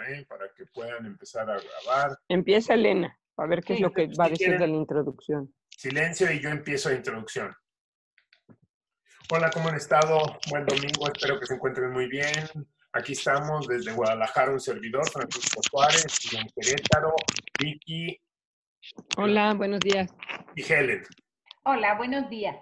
¿eh? Para que puedan empezar a grabar. Empieza Elena, a ver qué es lo que va a decir de la introducción. Silencio y yo empiezo la introducción. Hola, ¿cómo han estado? Buen domingo, espero que se encuentren muy bien. Aquí estamos desde Guadalajara, un servidor, Francisco Suárez, y en Querétaro, Vicky. Hola, buenos días. Y Helen. Hola, buenos días.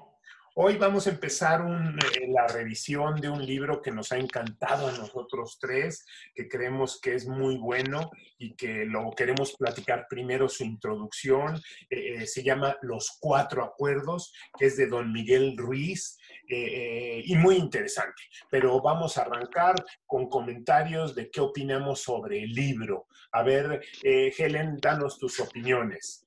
Hoy vamos a empezar eh, la revisión de un libro que nos ha encantado a nosotros tres, que creemos que es muy bueno y que lo queremos platicar primero su introducción. Eh, eh, se llama Los Cuatro Acuerdos, que es de don Miguel Ruiz y muy interesante. Pero vamos a arrancar con comentarios de qué opinamos sobre el libro. A ver, Helen, danos tus opiniones.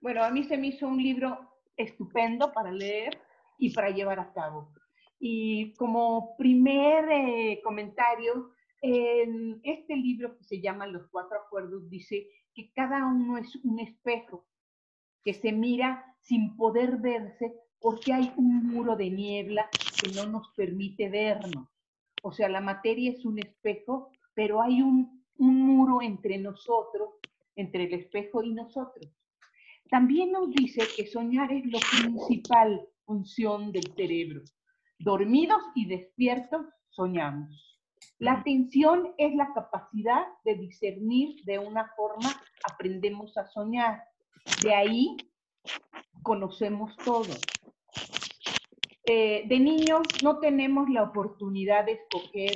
Bueno, a mí se me hizo un libro estupendo para leer y para llevar a cabo. Y como primer eh, comentario, en este libro que se llama Los Cuatro Acuerdos dice que cada uno es un espejo que se mira sin poder verse porque hay un muro de niebla que no nos permite vernos. O sea, la materia es un espejo, pero hay un, un muro entre nosotros, entre el espejo y nosotros. También nos dice que soñar es lo principal función del cerebro. Dormidos y despiertos, soñamos. La atención es la capacidad de discernir de una forma, aprendemos a soñar. De ahí conocemos todo. Eh, de niños no tenemos la oportunidad de escoger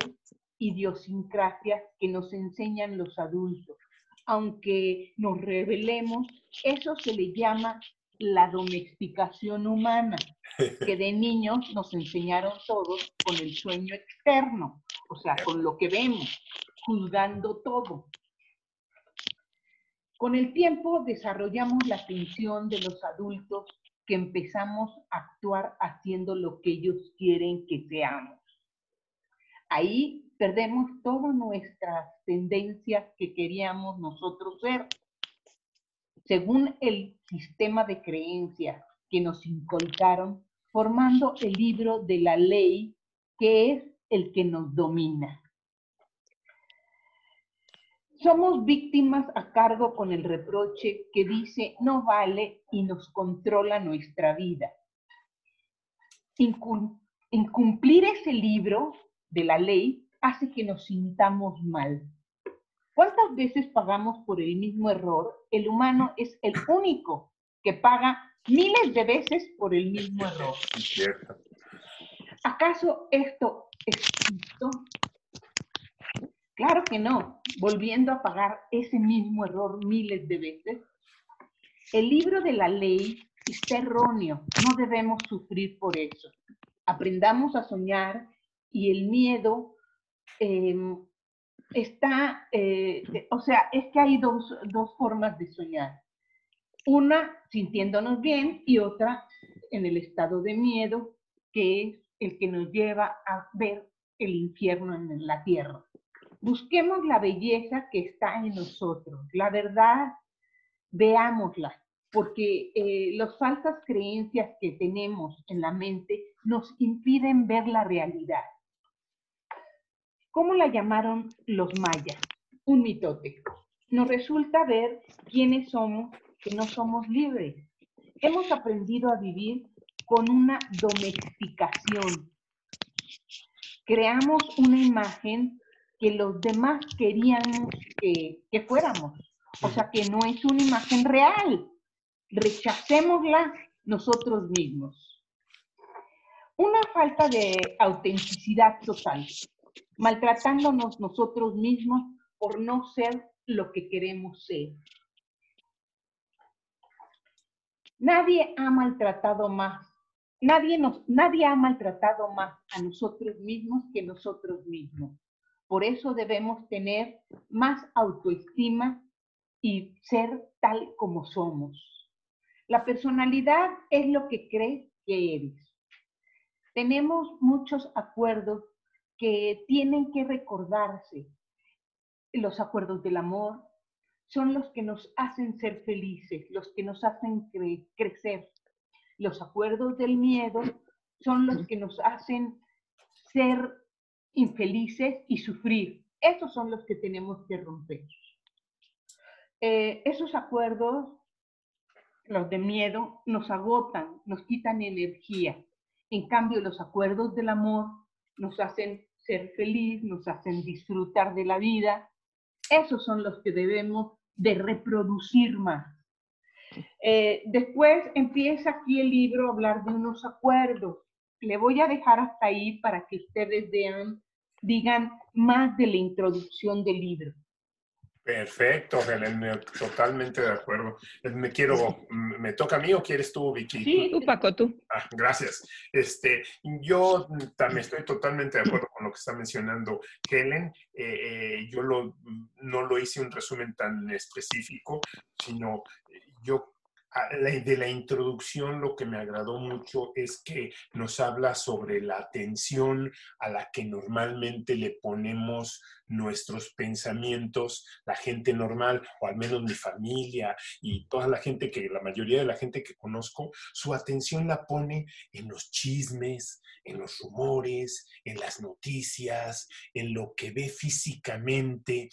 idiosincrasias que nos enseñan los adultos. Aunque nos revelemos, eso se le llama la domesticación humana, que de niños nos enseñaron todos con el sueño externo, o sea, con lo que vemos, juzgando todo. Con el tiempo desarrollamos la atención de los adultos que empezamos a actuar haciendo lo que ellos quieren que seamos. Ahí perdemos todas nuestras tendencias que queríamos nosotros ser según el sistema de creencias que nos inculcaron, formando el libro de la ley que es el que nos domina. Somos víctimas a cargo con el reproche que dice no vale y nos controla nuestra vida. Incumplir ese libro de la ley hace que nos sintamos mal, ¿Cuántas veces pagamos por el mismo error? El humano es el único que paga miles de veces por el mismo error. Cierto. ¿Acaso esto es justo? Claro que no, volviendo a pagar ese mismo error miles de veces. El libro de la ley está erróneo, no debemos sufrir por eso. Aprendamos a soñar y el miedo em, está, eh, o sea, es que hay dos, dos formas de soñar. Una sintiéndonos bien y otra en el estado de miedo, que es el que nos lleva a ver el infierno en la tierra. Busquemos la belleza que está en nosotros, la verdad, veámosla, porque eh, las falsas creencias que tenemos en la mente nos impiden ver la realidad. ¿Cómo la llamaron los mayas? Un mitote. Nos resulta ver quiénes somos, que no somos libres. Hemos aprendido a vivir con una domesticación. Creamos una imagen que los demás querían que, que fuéramos. O sea, que no es una imagen real. Rechacémosla nosotros mismos. Una falta de autenticidad total maltratándonos nosotros mismos por no ser lo que queremos ser. Nadie ha maltratado más, nadie, nos, nadie ha maltratado más a nosotros mismos que nosotros mismos. Por eso debemos tener más autoestima y ser tal como somos. La personalidad es lo que crees que eres. Tenemos muchos acuerdos que tienen que recordarse. Los acuerdos del amor son los que nos hacen ser felices, los que nos hacen crecer. Los acuerdos del miedo son los que nos hacen ser infelices y sufrir. esos son los que tenemos que romper. Eh, esos acuerdos, los de miedo, nos agotan, nos quitan energía. En cambio, los acuerdos del amor nos hacen ser feliz, nos hacen disfrutar de la vida. Esos son los que debemos de reproducir más. Eh, después empieza aquí el libro a hablar de unos acuerdos. Le voy a dejar hasta ahí para que ustedes vean, digan más de la introducción del libro. Perfecto, Helen, totalmente de acuerdo. Me quiero, ¿me toca a mí o quieres tú, Vicky? Sí, tú, Paco, tú. Ah, gracias. Este, yo también estoy totalmente de acuerdo con lo que está mencionando Helen. Eh, eh, yo lo, no lo hice un resumen tan específico, sino yo de la introducción lo que me agradó mucho es que nos habla sobre la atención a la que normalmente le ponemos nuestros pensamientos, la gente normal, o al menos mi familia y toda la gente que, la mayoría de la gente que conozco, su atención la pone en los chismes, en los rumores, en las noticias, en lo que ve físicamente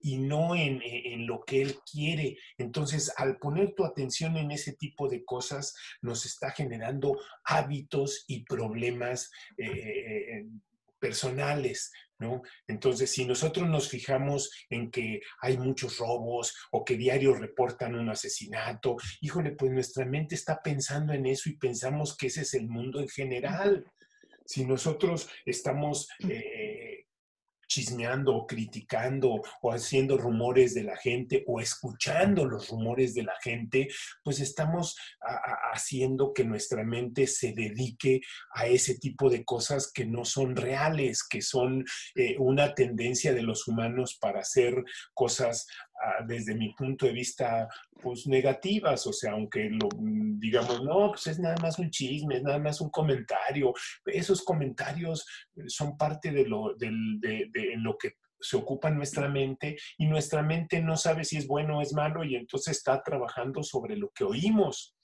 y no en, lo que él quiere. Entonces, al poner tu atención en ese tipo de cosas, nos está generando hábitos y problemas eh, eh, personales, ¿no? Entonces, si nosotros nos fijamos en que hay muchos robos o que diarios reportan un asesinato, híjole, pues nuestra mente está pensando en eso y pensamos que ese es el mundo en general. Si nosotros estamos eh, chismeando o criticando o haciendo rumores de la gente o escuchando los rumores de la gente, pues estamos haciendo que nuestra mente se dedique a ese tipo de cosas que no son reales, que son eh, una tendencia de los humanos para hacer cosas desde mi punto de vista, pues negativas, o sea, aunque lo digamos, no, pues es nada más un chisme, es nada más un comentario, esos comentarios son parte de lo, de, de lo que se ocupa nuestra mente y nuestra mente no sabe si es bueno o es malo y entonces está trabajando sobre lo que oímos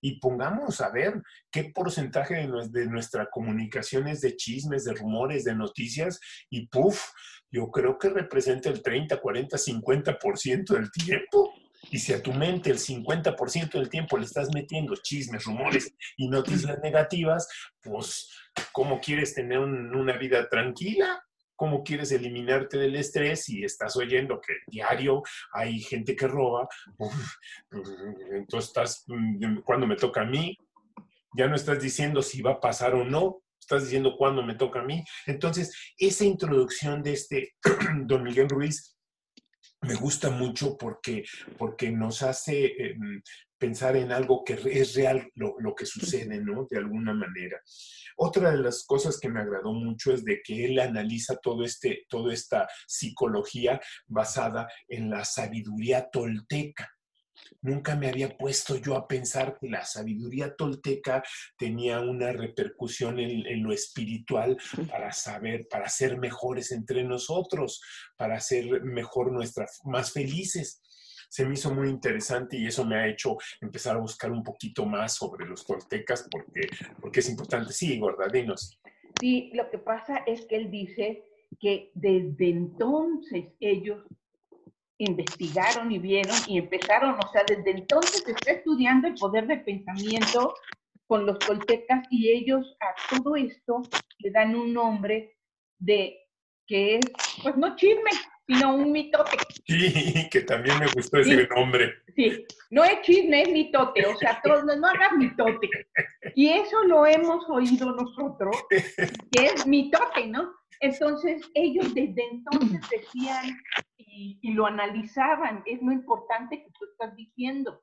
y pongamos a ver qué porcentaje de, nuestra comunicación es de chismes, de rumores, de noticias y puff, yo creo que representa el 30, 40, 50% del tiempo. Y si a tu mente el 50% del tiempo le estás metiendo chismes, rumores y noticias negativas, pues, ¿cómo quieres tener una vida tranquila? ¿Cómo quieres eliminarte del estrés si estás oyendo que diario hay gente que roba? entonces estás, cuando me toca a mí, ya no estás diciendo si va a pasar o no, estás diciendo cuándo me toca a mí. Entonces, esa introducción de este don Miguel Ruiz me gusta mucho porque, porque nos hace em, pensar en algo que es real lo, lo, que sucede, ¿no? De alguna manera. Otra de las cosas que me agradó mucho es de que él analiza todo este, toda esta psicología basada en la sabiduría tolteca. Nunca me había puesto yo a pensar que la sabiduría tolteca tenía una repercusión en, lo espiritual para saber, para ser mejores entre nosotros, para ser mejor nuestras, más felices. Se me hizo muy interesante y eso me ha hecho empezar a buscar un poquito más sobre los toltecas porque, porque es importante. Sí, Gordadinos. Sí, lo que pasa es que él dice que desde entonces ellos investigaron y vieron y empezaron, o sea, desde entonces se está estudiando el poder del pensamiento con los toltecas y ellos a todo esto le dan un nombre de que es, pues no chisme, sino un mitote. Sí, que también me gustó ese nombre. Sí, no es chisme, es mitote, o sea, no, no hagas mitote. Y eso lo hemos oído nosotros, que es mitote, ¿no? Entonces, ellos desde entonces decían y, lo analizaban, es lo importante que tú estás diciendo.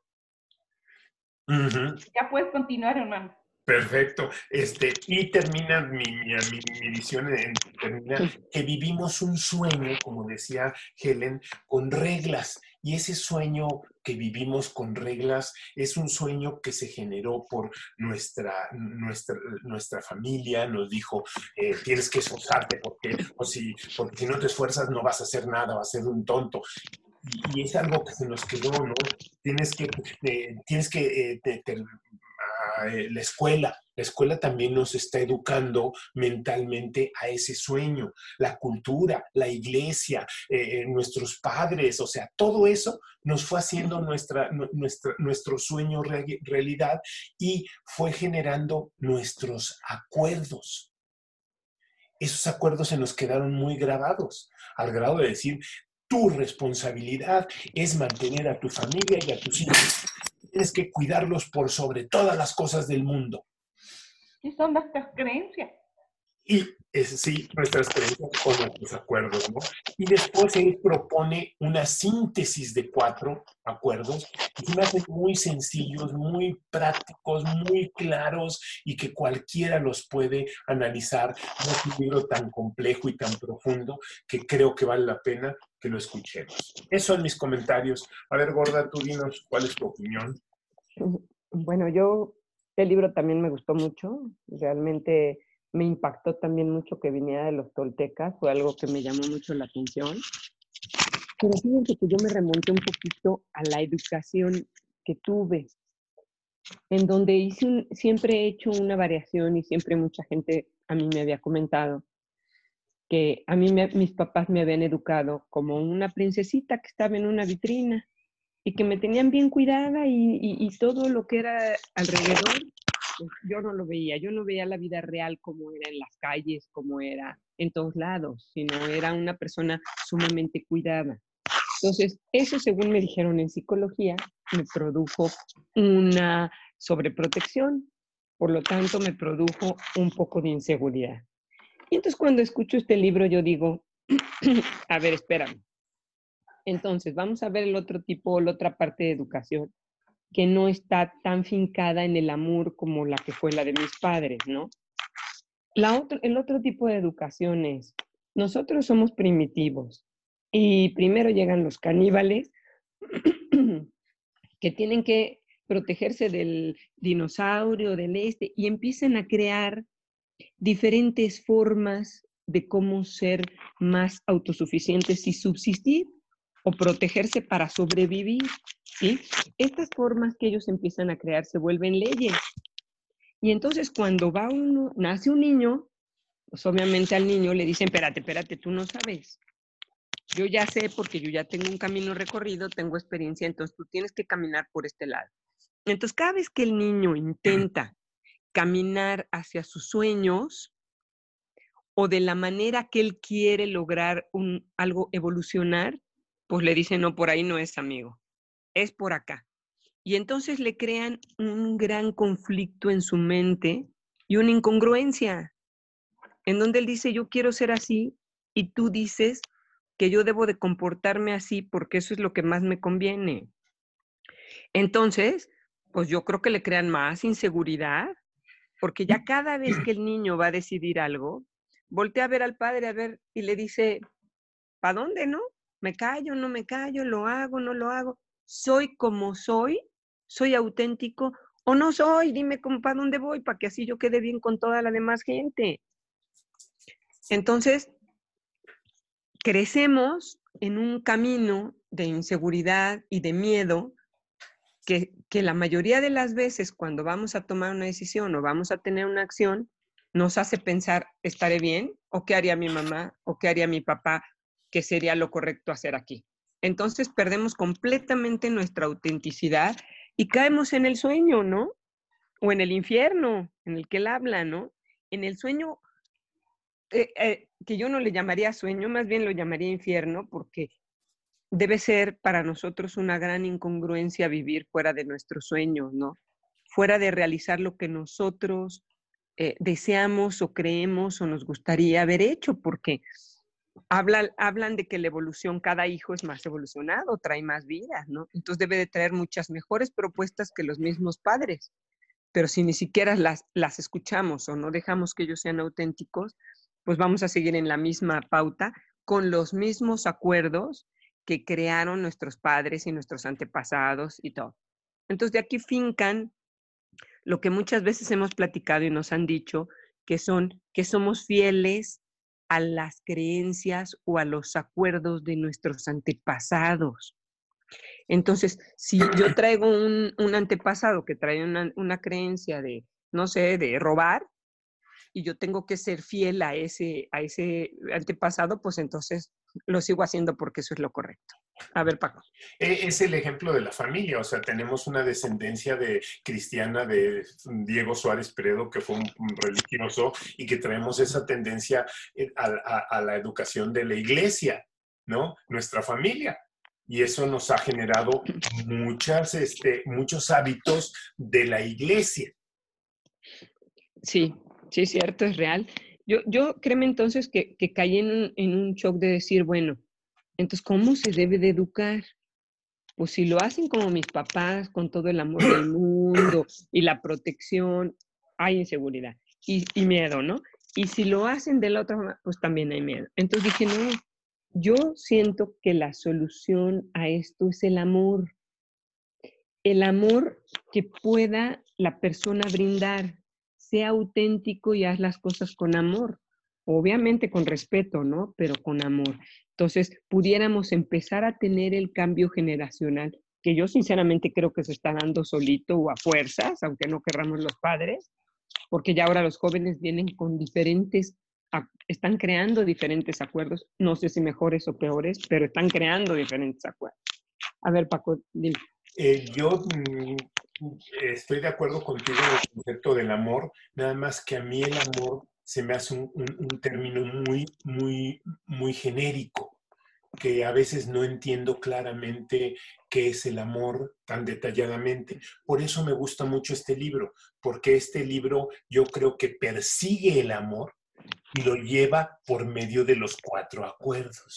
Ya puedes continuar, hermano. Perfecto. Este, y termina mi, mi, visión, en, termina que vivimos un sueño, como decía Helen, con reglas. Y ese sueño que vivimos con reglas es un sueño que se generó por nuestra, nuestra, nuestra familia. Nos dijo, eh, tienes que esforzarte porque, o si, porque si no te esfuerzas no vas a hacer nada, vas a ser un tonto y, es algo que se nos quedó, ¿no? Tienes que, eh, tienes que eh, eh, la escuela, La escuela también nos está educando mentalmente a ese sueño. La cultura, la iglesia, eh, nuestros padres, o sea, todo eso nos fue haciendo nuestra, nuestra, nuestro sueño realidad y fue generando nuestros acuerdos. Esos acuerdos se nos quedaron muy grabados, al grado de decir, tu responsabilidad es mantener a tu familia y a tus hijos. Tienes que cuidarlos por sobre todas las cosas del mundo. Y son nuestras creencias. Y es, sí, nuestras creencias con nuestros acuerdos, ¿no? Y después él propone una síntesis de cuatro acuerdos que me hacen muy sencillos, muy prácticos, muy claros y que cualquiera los puede analizar. No es un libro tan complejo y tan profundo que creo que vale la pena que lo escuchemos. Esos son mis comentarios. A ver, Gorda, tú dinos cuál es tu opinión. Bueno, yo, el libro también me gustó mucho. Realmente me impactó también mucho que viniera de los toltecas, fue algo que me llamó mucho la atención. Pero fíjense que yo me remonté un poquito a la educación que tuve, en donde hice siempre he hecho una variación y siempre mucha gente a mí me había comentado que a mí mis papás me habían educado como una princesita que estaba en una vitrina y que me tenían bien cuidada y, y todo lo que era alrededor pues, yo no lo veía, yo no veía la vida real como era en las calles, como era en todos lados, sino era una persona sumamente cuidada. Entonces, eso según me dijeron en psicología, me produjo una sobreprotección, por lo tanto me produjo un poco de inseguridad. Y entonces cuando escucho este libro yo digo, a ver, espérame. Entonces, vamos a ver el otro tipo, la otra parte de educación, que no está tan fincada en el amor como la que fue la de mis padres, ¿no? El otro tipo de educación es, nosotros somos primitivos y primero llegan los caníbales que tienen que protegerse del dinosaurio, del este, y empiezan a crear diferentes formas de cómo ser más autosuficientes y subsistir o protegerse para sobrevivir. ¿sí? Estas formas que ellos empiezan a crear se vuelven leyes. Y entonces cuando va uno, nace un niño, pues obviamente al niño le dicen, espérate, espérate, tú no sabes. Yo ya sé porque yo ya tengo un camino recorrido, tengo experiencia, entonces tú tienes que caminar por este lado. Entonces cada vez que el niño intenta caminar hacia sus sueños o de la manera que él quiere lograr un, algo evolucionar, pues le dicen, no, por ahí no es amigo es por acá. Y entonces le crean un gran conflicto en su mente y una incongruencia, en donde él dice, yo quiero ser así, y tú dices que yo debo de comportarme así porque eso es lo que más me conviene. Entonces, pues yo creo que le crean más inseguridad, porque ya cada vez que el niño va a decidir algo, voltea a ver al padre a ver y le dice, ¿para dónde, no? ¿Me callo, no me callo? ¿Lo hago, no lo hago? soy como soy, soy auténtico o no soy, dime para dónde voy para que así yo quede bien con toda la demás gente. Entonces, crecemos en un camino de inseguridad y de miedo que, que, la mayoría de las veces cuando vamos a tomar una decisión o vamos a tener una acción, nos hace pensar, ¿estaré bien? ¿O qué haría mi mamá? ¿O qué haría mi papá? ¿Qué sería lo correcto hacer aquí? entonces perdemos completamente nuestra autenticidad y caemos en el sueño, ¿no? O en el infierno, en el que él habla, ¿no? En el sueño, eh, eh, que yo no le llamaría sueño, más bien lo llamaría infierno, porque debe ser para nosotros una gran incongruencia vivir fuera de nuestro sueño, ¿no? Fuera de realizar lo que nosotros eh, deseamos o creemos o nos gustaría haber hecho, porque hablan, de que la evolución, cada hijo es más evolucionado, trae más vida, ¿no? Entonces debe de traer muchas mejores propuestas que los mismos padres. Pero si ni siquiera las, las escuchamos o no dejamos que ellos sean auténticos, pues vamos a seguir en la misma pauta con los mismos acuerdos que crearon nuestros padres y nuestros antepasados y todo. Entonces de aquí fincan lo que muchas veces hemos platicado y nos han dicho, que son que somos fieles a las creencias o a los acuerdos de nuestros antepasados. Entonces, si yo traigo un, antepasado que trae una, creencia de no sé, de robar, y yo tengo que ser fiel a ese, a ese antepasado, pues entonces lo sigo haciendo porque eso es lo correcto. A ver, Paco. E, es el ejemplo de la familia, o sea, tenemos una descendencia de cristiana de Diego Suárez Peredo, que fue un, religioso, y que traemos esa tendencia eh, a, la educación de la iglesia, ¿no? Nuestra familia. Y eso nos ha generado muchas, este, muchos hábitos de la iglesia. Sí, sí, es cierto, es real. Yo, yo créeme entonces que, que caí en, en un shock de decir, bueno, entonces, ¿cómo se debe de educar? Pues si lo hacen como mis papás, con todo el amor del mundo y la protección, hay inseguridad y, y miedo, ¿no? Y si lo hacen de la otra forma, pues también hay miedo. Entonces dije, no, yo siento que la solución a esto es el amor. El amor que pueda la persona brindar, sea auténtico y haz las cosas con amor. Obviamente con respeto, ¿no? Pero con amor. Entonces, pudiéramos empezar a tener el cambio generacional, que yo sinceramente creo que se está dando solito o a fuerzas, aunque no querramos los padres, porque ya ahora los jóvenes vienen con diferentes, están creando diferentes acuerdos, no sé si mejores o peores, pero están creando diferentes acuerdos. A ver, Paco, dime. Eh, yo mm, estoy de acuerdo contigo en el concepto del amor, nada más que a mí el amor se me hace un, término muy, muy, muy genérico, que a veces no entiendo claramente qué es el amor tan detalladamente. Por eso me gusta mucho este libro, porque este libro yo creo que persigue el amor y lo lleva por medio de los cuatro acuerdos.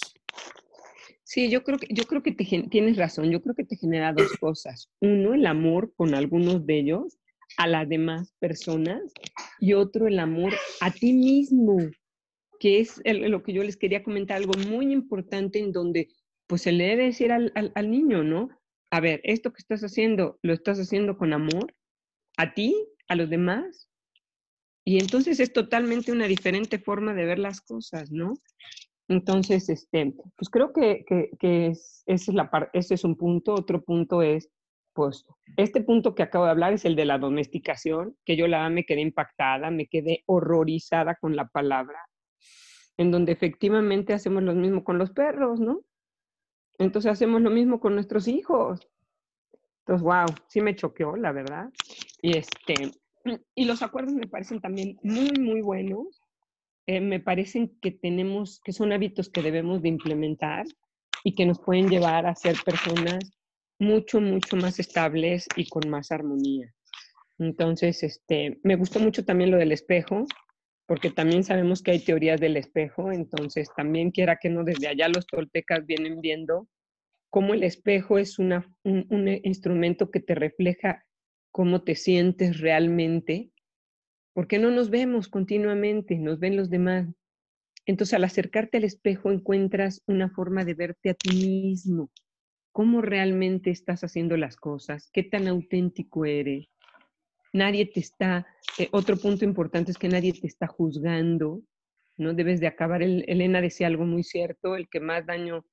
Sí, yo creo que, yo creo que tienes razón. Yo creo que te genera dos cosas. Uno, el amor con algunos de ellos a las demás personas y otro el amor a ti mismo, que es lo que yo les quería comentar, algo muy importante en donde pues se le debe decir al, al, niño, ¿no? A ver, esto que estás haciendo, ¿lo estás haciendo con amor? ¿A ti? ¿A los demás? Y entonces es totalmente una diferente forma de ver las cosas, ¿no? Entonces, este, pues creo que, que, es, es la ese es un punto. Otro punto es este punto que acabo de hablar es el de la domesticación, que yo la me quedé impactada, me quedé horrorizada con la palabra, en donde efectivamente hacemos lo mismo con los perros, ¿no? Entonces hacemos lo mismo con nuestros hijos. Entonces, wow, sí me choqueó, la verdad. Y, este, y los acuerdos me parecen también muy, muy buenos. Eh, me parecen que tenemos, que son hábitos que debemos de implementar y que nos pueden llevar a ser personas mucho, mucho más estables y con más armonía. Entonces, este, me gustó mucho también lo del espejo, porque también sabemos que hay teorías del espejo, entonces también quiera que no, desde allá los toltecas vienen viendo cómo el espejo es un, un instrumento que te refleja cómo te sientes realmente, porque no nos vemos continuamente, nos ven los demás. Entonces, al acercarte al espejo encuentras una forma de verte a ti mismo, cómo realmente estás haciendo las cosas, qué tan auténtico eres. Nadie te está, eh, otro punto importante es que nadie te está juzgando, ¿no? Debes de acabar, el, Elena decía algo muy cierto, el que más daño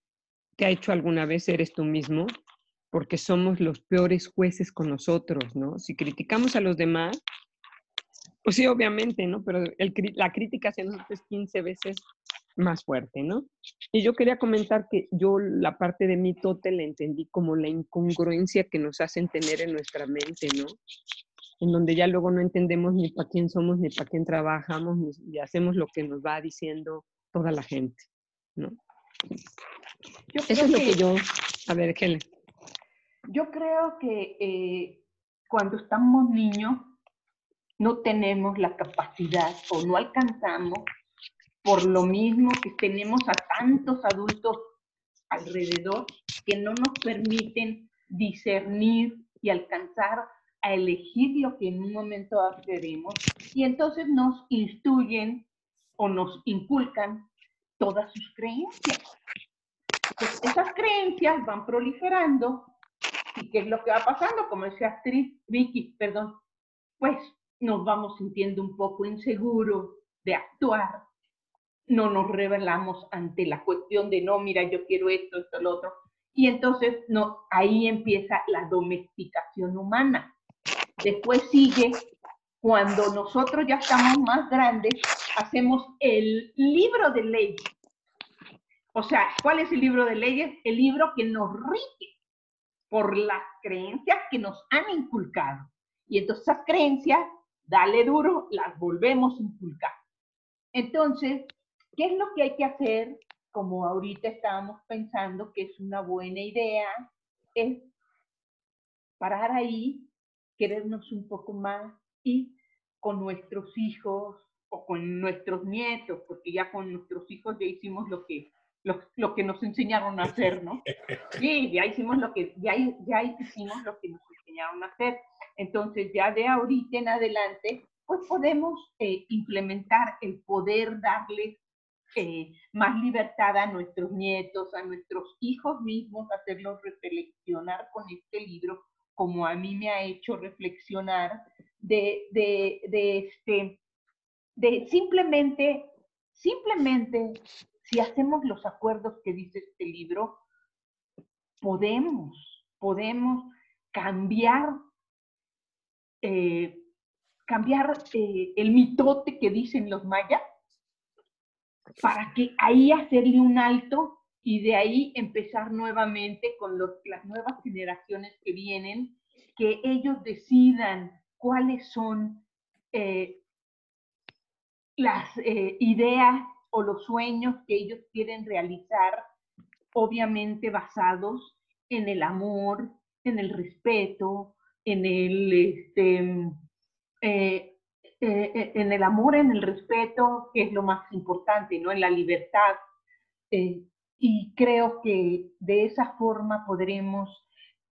te ha hecho alguna vez eres tú mismo, porque somos los peores jueces con nosotros, ¿no? Si criticamos a los demás, pues sí, obviamente, ¿no? Pero la crítica hacia nosotros es 15 veces más fuerte, ¿no? Y yo quería comentar que yo la parte de mi tote la entendí como la incongruencia que nos hacen tener en nuestra mente, ¿no? En donde ya luego no entendemos ni para quién somos, ni para quién trabajamos, ni, hacemos lo que nos va diciendo toda la gente, ¿no? Eso es lo que yo... A ver, Helen. Yo creo que eh, cuando estamos niños no tenemos la capacidad o no alcanzamos por lo mismo que tenemos a tantos adultos alrededor que no nos permiten discernir y alcanzar a elegir lo que en un momento queremos y entonces nos instruyen o nos inculcan todas sus creencias. esas creencias van proliferando y qué es lo que va pasando, como decía actriz Vicky, perdón, pues nos vamos sintiendo un poco inseguros de actuar, no nos revelamos ante la cuestión de no, mira, yo quiero esto, esto, lo otro. Y entonces no, ahí empieza la domesticación humana. Después sigue cuando nosotros ya estamos más grandes, hacemos el libro de leyes. O sea, ¿cuál es el libro de leyes? El libro que nos rige por las creencias que nos han inculcado. Y entonces esas creencias, dale duro, las volvemos a inculcar. Entonces, ¿qué es lo que hay que hacer? Como ahorita estábamos pensando que es una buena idea, es parar ahí, querernos un poco más y con nuestros hijos o con nuestros nietos, porque ya con nuestros hijos ya hicimos lo que, lo, que nos enseñaron a hacer, ¿no? Sí, ya hicimos lo que, ya, ya hicimos lo que nos enseñaron a hacer. Entonces, ya de ahorita en adelante, pues podemos eh, implementar el poder darles eh, más libertad a nuestros nietos, a nuestros hijos mismos, hacerlos reflexionar con este libro, como a mí me ha hecho reflexionar, de, este, de simplemente, simplemente, si hacemos los acuerdos que dice este libro, podemos, podemos cambiar eh, cambiar eh, el mitote que dicen los mayas para que ahí hacerle un alto y de ahí empezar nuevamente con las nuevas generaciones que vienen, que ellos decidan cuáles son eh, las ideas o los sueños que ellos quieren realizar, obviamente basados en el amor, en el respeto, en el, este, eh, eh, eh, en el amor, en el respeto, que es lo más importante, ¿no? En la libertad. y creo que de esa forma podremos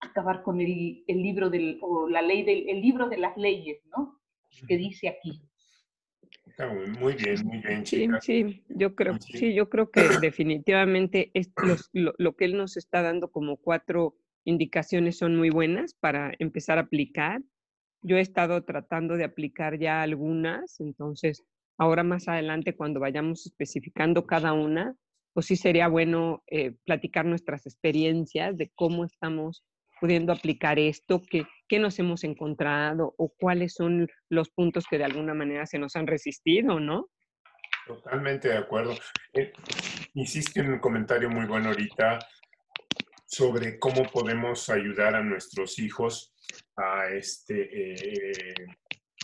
acabar con el, el libro del, o la ley del, el libro de las leyes, ¿no? Que dice aquí. Muy bien, muy bien, chicas. Sí, sí, yo creo, sí, yo creo que definitivamente es lo, lo, que él nos está dando como cuatro indicaciones son muy buenas para empezar a aplicar. Yo he estado tratando de aplicar ya algunas, entonces ahora más adelante cuando vayamos especificando cada una, pues sí sería bueno eh, platicar nuestras experiencias de cómo estamos pudiendo aplicar esto, qué, qué nos hemos encontrado o cuáles son los puntos que de alguna manera se nos han resistido, ¿no? Totalmente de acuerdo. Eh, hiciste un comentario muy bueno ahorita sobre cómo podemos ayudar a nuestros hijos a, este, eh,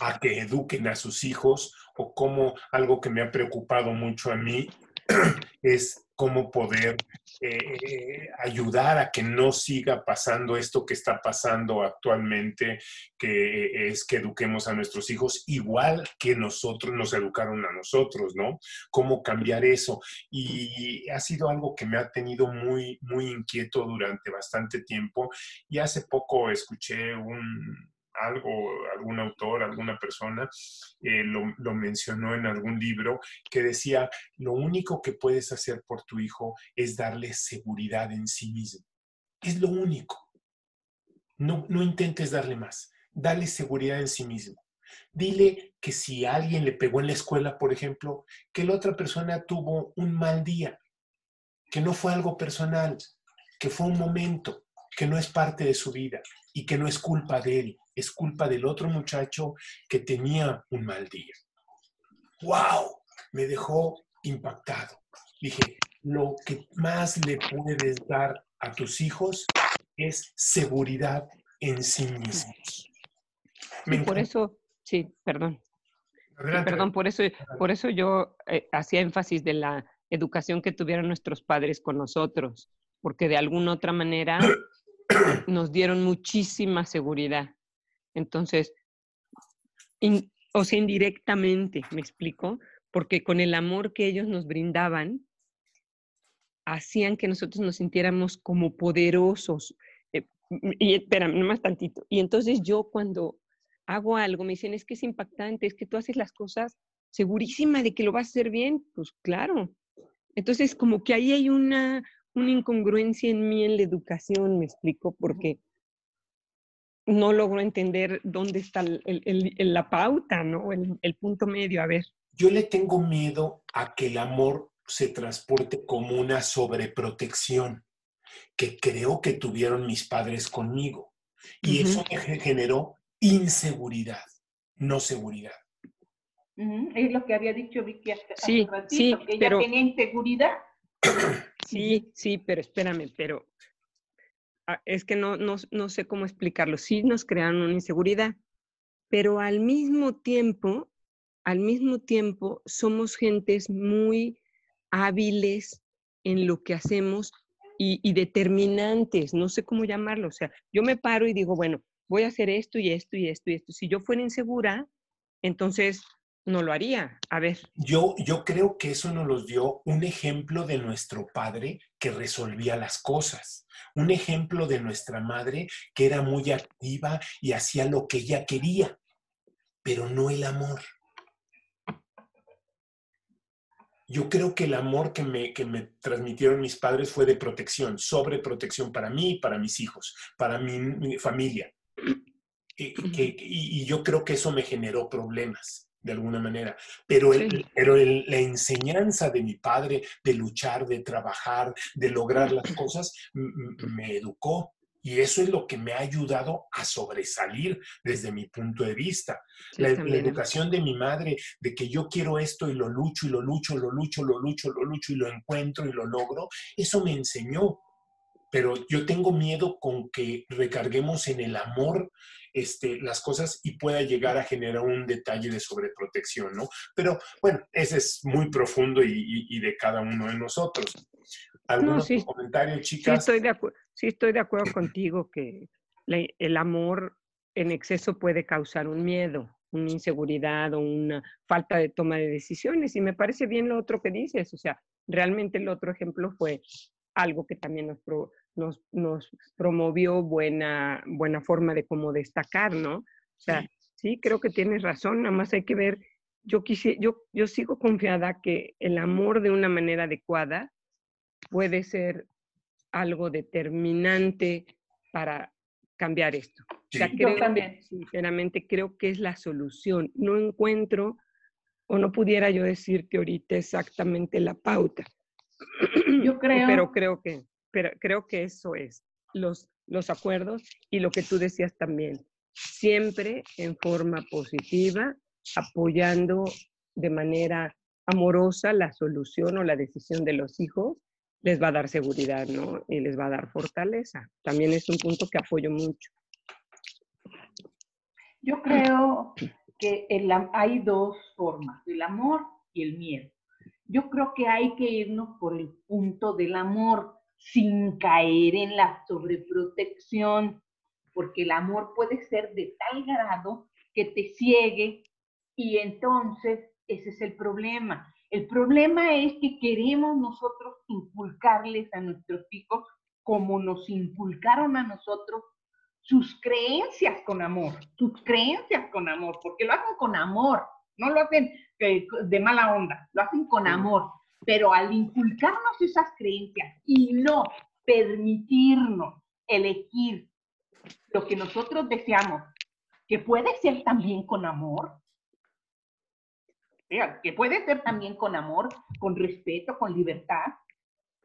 a que eduquen a sus hijos o cómo algo que me ha preocupado mucho a mí es cómo poder eh, ayudar a que no siga pasando esto que está pasando actualmente, que es que eduquemos a nuestros hijos igual que nosotros nos educaron a nosotros, ¿no? Cómo cambiar eso. Y ha sido algo que me ha tenido muy, muy inquieto durante bastante tiempo. Y hace poco escuché un, algo, algún autor, alguna persona eh, lo, mencionó en algún libro que decía, lo único que puedes hacer por tu hijo es darle seguridad en sí mismo. Es lo único. No, no intentes darle más. Dale seguridad en sí mismo. Dile que si alguien le pegó en la escuela, por ejemplo, que la otra persona tuvo un mal día, que no fue algo personal, que fue un momento, que no es parte de su vida y que no es culpa de él, es culpa del otro muchacho que tenía un mal día. ¡Wow! Me dejó impactado. Dije, lo que más le puedes dar a tus hijos es seguridad en sí mismos. por eso, sí, perdón. perdón, por eso, por eso yo eh, hacía énfasis de la educación que tuvieron nuestros padres con nosotros, porque de alguna otra manera nos dieron muchísima seguridad. Entonces, o sea, indirectamente, me explico, porque con el amor que ellos nos brindaban, hacían que nosotros nos sintiéramos como poderosos. Eh, y espera, más tantito. Y entonces yo cuando hago algo, me dicen, es que es impactante, es que tú haces las cosas segurísima de que lo vas a hacer bien. Pues claro. Entonces, como que ahí hay una, una incongruencia en mí en la educación, me explico, porque no logro entender dónde está la pauta, ¿no? El, punto medio, a ver. Yo le tengo miedo a que el amor se transporte como una sobreprotección que creo que tuvieron mis padres conmigo. Y eso me generó inseguridad. no seguridad. Es lo que había dicho Vicky hace, sí, ratito, sí, que ella pero, tenía inseguridad. Sí, sí, pero espérame, pero es que no, no, no sé cómo explicarlo. Sí nos crearon una inseguridad, pero al mismo tiempo, al mismo tiempo somos gentes muy hábiles en lo que hacemos y, y, determinantes, no sé cómo llamarlo. O sea, yo me paro y digo, bueno, voy a hacer esto y esto y esto y esto. Si yo fuera insegura, entonces no lo haría. A ver. Yo, yo creo que eso nos dio un ejemplo de nuestro padre que resolvía las cosas, un ejemplo de nuestra madre que era muy activa y hacía lo que ella quería, pero no el amor. Yo creo que el amor que me, que me transmitieron mis padres fue de protección, sobre protección para mí y para mis hijos, para mi, mi familia. Y, y yo creo que eso me generó problemas de alguna manera. Pero, el, sí. pero el, la enseñanza de mi padre de luchar, de trabajar, de lograr las cosas, me educó. Y eso es lo que me ha ayudado a sobresalir desde mi punto de vista. Sí, la, la, educación de mi madre, de que yo quiero esto y lo lucho y lo lucho, lo lucho, lo lucho, lo lucho y lo encuentro y lo logro, eso me enseñó. Pero yo tengo miedo con que recarguemos en el amor este, las cosas y pueda llegar a generar un detalle de sobreprotección, ¿no? Pero bueno, ese es muy profundo y, y, y de cada uno de nosotros. ¿Algún no, sí, comentario, chicas? Sí estoy, de sí estoy de acuerdo contigo que la, el amor en exceso puede causar un miedo, una inseguridad o una falta de toma de decisiones. Y me parece bien lo otro que dices. O sea, realmente el otro ejemplo fue algo que también nos, pro, nos, nos, promovió buena, buena forma de cómo destacar, ¿no? O sea, sí. sí, creo que tienes razón, nada más hay que ver, yo, quise, yo, yo sigo confiada que el amor de una manera adecuada puede ser algo determinante para cambiar esto. Sí. O sea, creo, también. sinceramente creo que es la solución. No encuentro o no pudiera yo decirte ahorita exactamente la pauta. Yo creo. Pero creo que, pero creo que eso es, los, los acuerdos y lo que tú decías también, siempre en forma positiva, apoyando de manera amorosa la solución o la decisión de los hijos, les va a dar seguridad, ¿no? Y les va a dar fortaleza. También es un punto que apoyo mucho. Yo creo que el, hay dos formas, el amor y el miedo. Yo creo que hay que irnos por el punto del amor sin caer en la sobreprotección, porque el amor puede ser de tal grado que te ciegue y entonces ese es el problema. El problema es que queremos nosotros inculcarles a nuestros hijos como nos inculcaron a nosotros sus creencias con amor, sus creencias con amor, porque lo hacen con amor, no lo hacen de mala onda, lo hacen con amor. Pero al inculcarnos esas creencias y no permitirnos elegir lo que nosotros deseamos, que puede ser también con amor, que puede ser también con amor, con respeto, con libertad,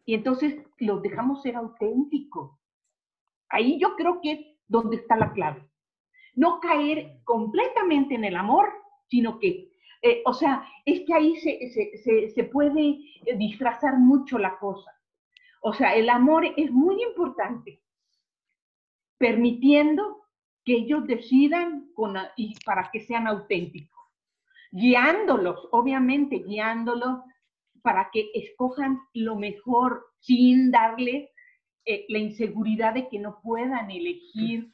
y entonces los dejamos ser auténticos. Ahí yo creo que es donde está la clave. No caer completamente en el amor, sino que eh, o sea, es que ahí se, se, se, se, puede disfrazar mucho la cosa. O sea, el amor es muy importante, permitiendo que ellos decidan con, y para que sean auténticos, guiándolos, obviamente guiándolos para que escojan lo mejor sin darles eh, la inseguridad de que no puedan elegir,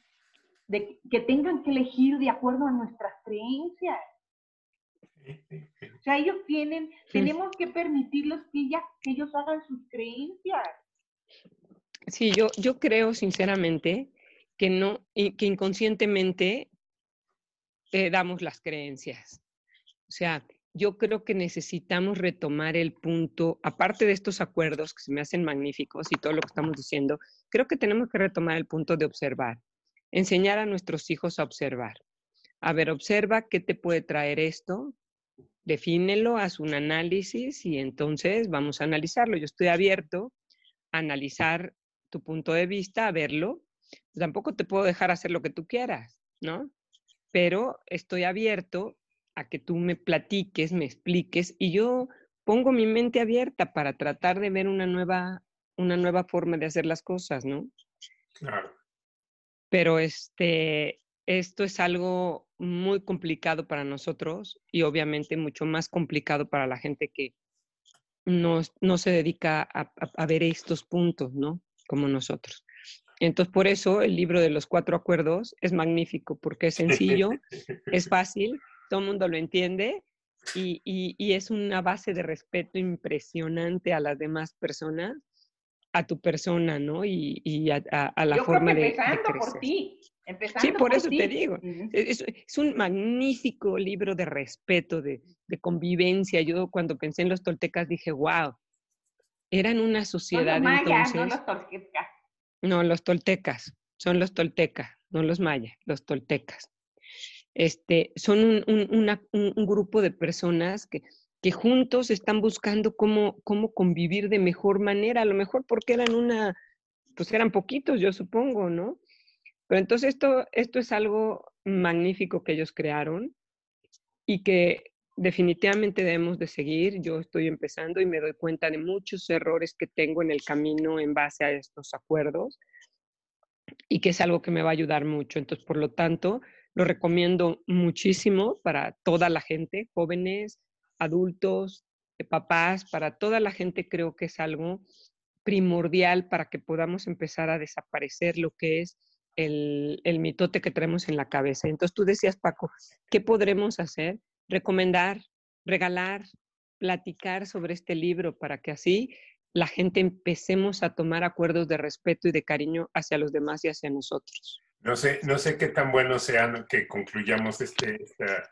de que tengan que elegir de acuerdo a nuestras creencias. O sea, ellos tienen, tenemos que ella, que ellos hagan sus creencias. Sí, yo, yo creo sinceramente que no, que inconscientemente eh, damos las creencias. O sea, yo creo que necesitamos retomar el punto, aparte de estos acuerdos que se me hacen magníficos y todo lo que estamos diciendo, creo que tenemos que retomar el punto de observar, enseñar a nuestros hijos a observar. A ver, observa qué te puede traer esto, defínelo, haz un análisis y entonces vamos a analizarlo. Yo estoy abierto a analizar tu punto de vista, a verlo. Tampoco te puedo dejar hacer lo que tú quieras, ¿no? pero estoy abierto a que tú me platiques, me expliques y yo pongo mi mente abierta para tratar de ver una nueva, una nueva forma de hacer las cosas, ¿no? Claro. Pero este, esto es algo muy complicado para nosotros y obviamente mucho más complicado para la gente que no, no se dedica a, a, ver estos puntos, ¿no? Como nosotros. Entonces, por eso el libro de los cuatro acuerdos es magnífico, porque es sencillo, es fácil, todo el mundo lo entiende y, y, y, es una base de respeto impresionante a las demás personas, a tu persona, ¿no? Y, y a, a, a, la Yo forma creo que de, empezando de por crecer. ti. Empezando Sí, por eso ti. te digo. Ujú. Es, es un magnífico libro de respeto, de, de, convivencia. Yo cuando pensé en los toltecas dije, wow, eran una sociedad los mayas, entonces. no los toltecas. No, los toltecas, son los toltecas, no los mayas, los toltecas. Este, son un, un, una, un, un grupo de personas que, que juntos están buscando cómo, cómo convivir de mejor manera, a lo mejor porque eran una, pues eran poquitos, yo supongo, ¿no? Pero entonces esto, esto es algo magnífico que ellos crearon y que definitivamente debemos de seguir. Yo estoy empezando y me doy cuenta de muchos errores que tengo en el camino en base a estos acuerdos y que es algo que me va a ayudar mucho. Entonces, por lo tanto, lo recomiendo muchísimo para toda la gente, jóvenes, adultos, eh, papás, para toda la gente creo que es algo primordial para que podamos empezar a desaparecer lo que es el, mitote que tenemos en la cabeza. Entonces tú decías, Paco, ¿qué podremos hacer? Recomendar, regalar, platicar sobre este libro para que así la gente empecemos a tomar acuerdos de respeto y de cariño hacia los demás y hacia nosotros. No sé, no sé qué tan bueno sea que concluyamos este,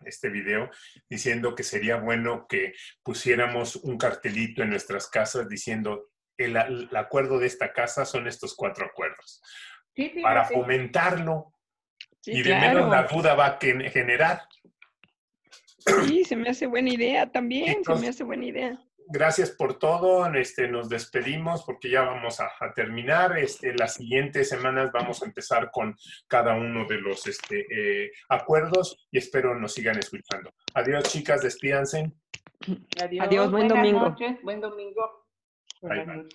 este, video diciendo que sería bueno que pusiéramos un cartelito en nuestras casas diciendo el acuerdo de esta casa son estos cuatro acuerdos. Sí, sí, para sí. fomentarlo Sí, y de claro. menos la duda va a generar. Sí, se me hace buena idea también, se me hace buena idea. Gracias por todo. Este, nos despedimos porque ya vamos a, a terminar. Este, las siguientes semanas vamos a empezar con cada uno de los este, eh, acuerdos y espero nos sigan escuchando. Adiós, chicas, despídanse. Adiós, Adiós, buen domingo. noches, buen domingo. Bye. Bye.